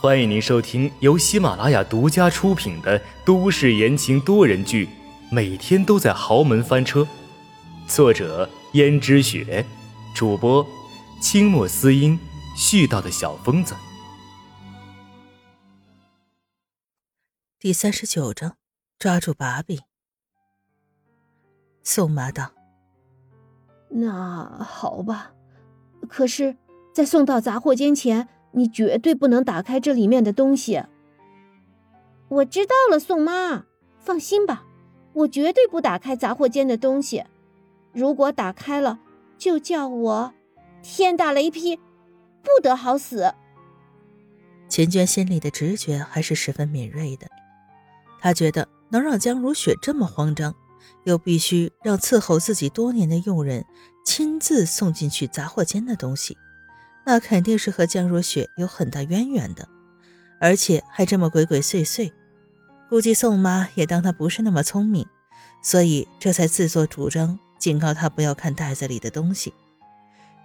欢迎您收听由喜马拉雅独家出品的都市言情多人剧《每天都在豪门翻车》，作者：胭脂雪，主播：清墨思音，絮叨的小疯子。第三十九章，抓住把柄。宋妈道：“那好吧，可是，在送到杂货间前。”你绝对不能打开这里面的东西。我知道了，宋妈，放心吧，我绝对不打开杂货间的东西。如果打开了，就叫我天打雷劈，不得好死。秦娟心里的直觉还是十分敏锐的，她觉得能让江如雪这么慌张，又必须让伺候自己多年的佣人亲自送进去杂货间的东西。那肯定是和江如雪有很大渊源的，而且还这么鬼鬼祟祟。估计宋妈也当他不是那么聪明，所以这才自作主张警告他不要看袋子里的东西。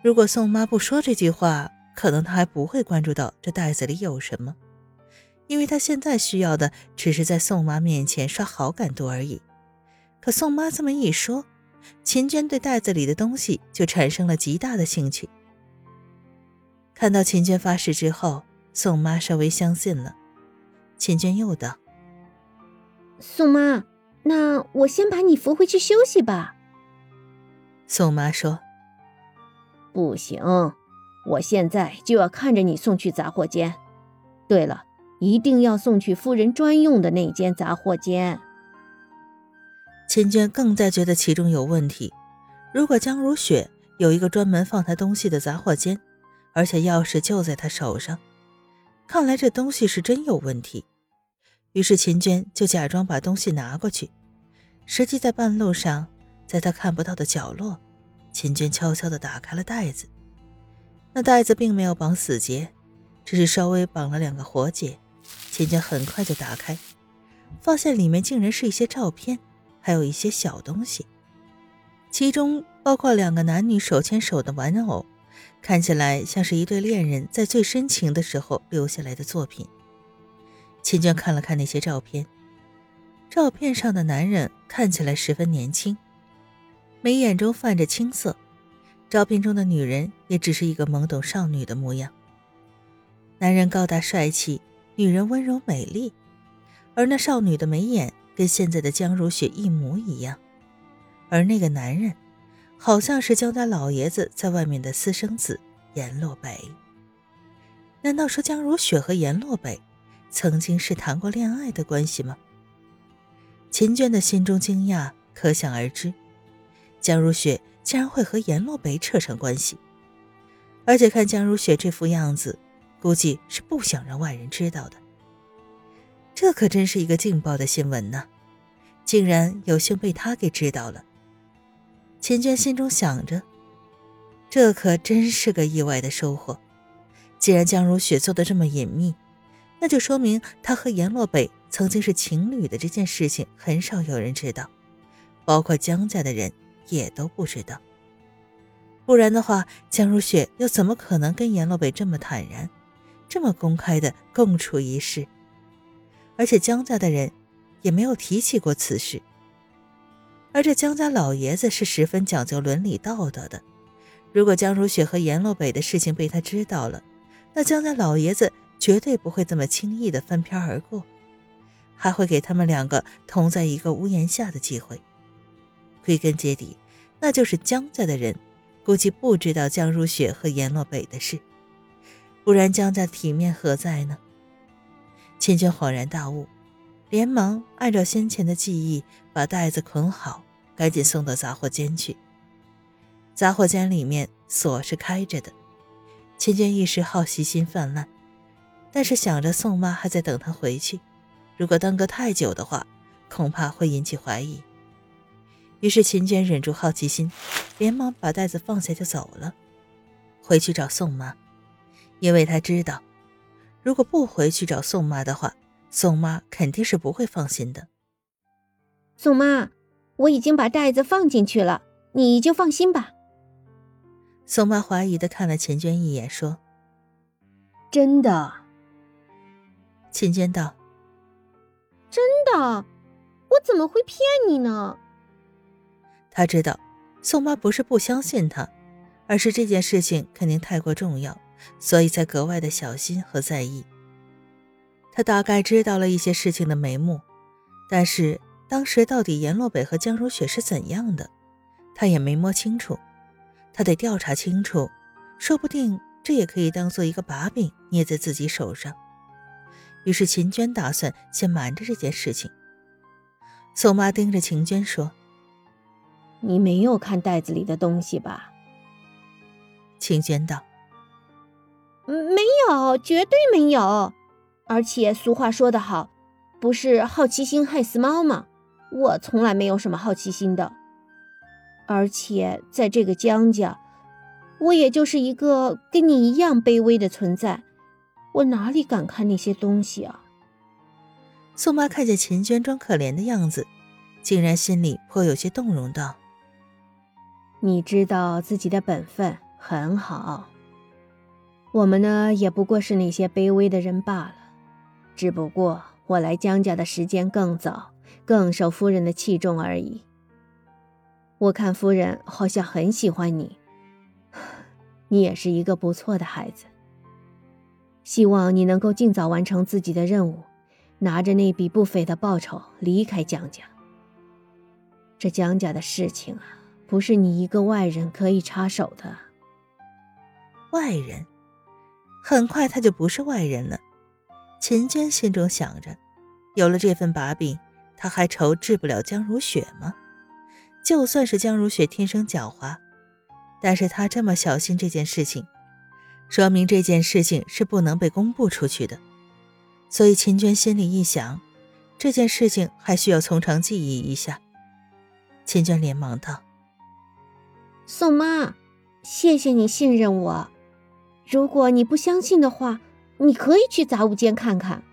如果宋妈不说这句话，可能他还不会关注到这袋子里有什么，因为他现在需要的只是在宋妈面前刷好感度而已。可宋妈这么一说，秦娟对袋子里的东西就产生了极大的兴趣。看到秦娟发誓之后，宋妈稍微相信了。秦娟又道：“宋妈，那我先把你扶回去休息吧。”宋妈说：“不行，我现在就要看着你送去杂货间。对了，一定要送去夫人专用的那间杂货间。”秦娟更加觉得其中有问题。如果江如雪有一个专门放她东西的杂货间，而且钥匙就在他手上，看来这东西是真有问题。于是秦娟就假装把东西拿过去，实际在半路上，在他看不到的角落，秦娟悄悄地打开了袋子。那袋子并没有绑死结，只是稍微绑了两个活结。秦娟很快就打开，发现里面竟然是一些照片，还有一些小东西，其中包括两个男女手牵手的玩偶。看起来像是一对恋人在最深情的时候留下来的作品。秦娟看了看那些照片，照片上的男人看起来十分年轻，眉眼中泛着青涩；照片中的女人也只是一个懵懂少女的模样。男人高大帅气，女人温柔美丽，而那少女的眉眼跟现在的江如雪一模一样，而那个男人。好像是江家老爷子在外面的私生子阎洛北。难道说江如雪和阎洛北曾经是谈过恋爱的关系吗？秦娟的心中惊讶可想而知，江如雪竟然会和阎洛北扯上关系，而且看江如雪这副样子，估计是不想让外人知道的。这可真是一个劲爆的新闻呢，竟然有幸被他给知道了。秦娟心中想着，这可真是个意外的收获。既然江如雪做的这么隐秘，那就说明她和阎洛北曾经是情侣的这件事情很少有人知道，包括江家的人也都不知道。不然的话，江如雪又怎么可能跟阎洛北这么坦然、这么公开的共处一室？而且江家的人也没有提起过此事。而这江家老爷子是十分讲究伦理道德的，如果江如雪和阎洛北的事情被他知道了，那江家老爷子绝对不会这么轻易的翻篇而过，还会给他们两个同在一个屋檐下的机会。归根结底，那就是江家的人估计不知道江如雪和阎洛北的事，不然江家体面何在呢？秦娟恍然大悟。连忙按照先前的记忆，把袋子捆好，赶紧送到杂货间去。杂货间里面锁是开着的，秦娟一时好奇心泛滥，但是想着宋妈还在等她回去，如果耽搁太久的话，恐怕会引起怀疑。于是秦娟忍住好奇心，连忙把袋子放下就走了，回去找宋妈，因为她知道，如果不回去找宋妈的话。宋妈肯定是不会放心的。宋妈，我已经把袋子放进去了，你就放心吧。宋妈怀疑的看了秦娟一眼，说：“真的？”秦娟道：“真的，我怎么会骗你呢？”他知道宋妈不是不相信他，而是这件事情肯定太过重要，所以才格外的小心和在意。他大概知道了一些事情的眉目，但是当时到底阎洛北和江如雪是怎样的，他也没摸清楚。他得调查清楚，说不定这也可以当做一个把柄捏在自己手上。于是秦娟打算先瞒着这件事情。宋妈盯着秦娟说：“你没有看袋子里的东西吧？”秦娟道：“没有，绝对没有。而且俗话说得好，不是好奇心害死猫吗？我从来没有什么好奇心的。”而且在这个江家，我也就是一个跟你一样卑微的存在，我哪里敢看那些东西啊？宋妈看见秦娟装可怜的样子，竟然心里颇有些动容，道：“你知道自己的本分很好，我们呢也不过是那些卑微的人罢了，只不过我来江家的时间更早，更受夫人的器重而已。”我看夫人好像很喜欢你，你也是一个不错的孩子。希望你能够尽早完成自己的任务，拿着那笔不菲的报酬离开江家。这江家的事情啊，不是你一个外人可以插手的。外人，很快他就不是外人了。秦娟心中想着，有了这份把柄，他还愁治不了江如雪吗？就算是江如雪天生狡猾，但是她这么小心这件事情，说明这件事情是不能被公布出去的。所以秦娟心里一想，这件事情还需要从长计议一下。秦娟连忙道：“宋妈，谢谢你信任我。如果你不相信的话，你可以去杂物间看看。”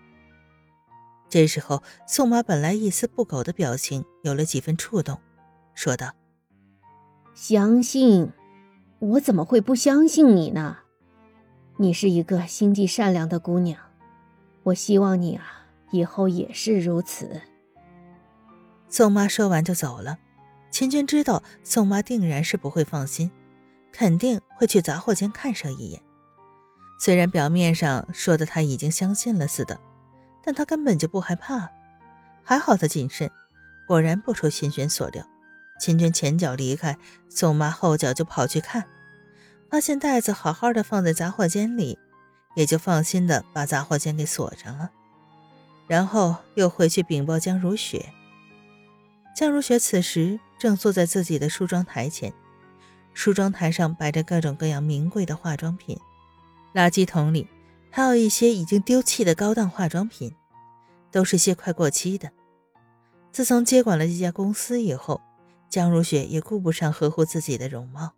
这时候，宋妈本来一丝不苟的表情有了几分触动。说道：“相信我怎么会不相信你呢？你是一个心地善良的姑娘，我希望你啊以后也是如此。”宋妈说完就走了。秦娟知道宋妈定然是不会放心，肯定会去杂货间看上一眼。虽然表面上说的他已经相信了似的，但他根本就不害怕。还好他谨慎，果然不出秦轩所料。秦娟前脚离开，宋妈后脚就跑去看，发现袋子好好的放在杂货间里，也就放心的把杂货间给锁上了。然后又回去禀报江如雪。江如雪此时正坐在自己的梳妆台前，梳妆台上摆着各种各样名贵的化妆品，垃圾桶里还有一些已经丢弃的高档化妆品，都是些快过期的。自从接管了这家公司以后。江如雪也顾不上呵护自己的容貌。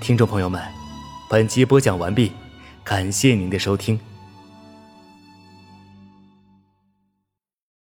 听众朋友们，本集播讲完毕，感谢您的收听。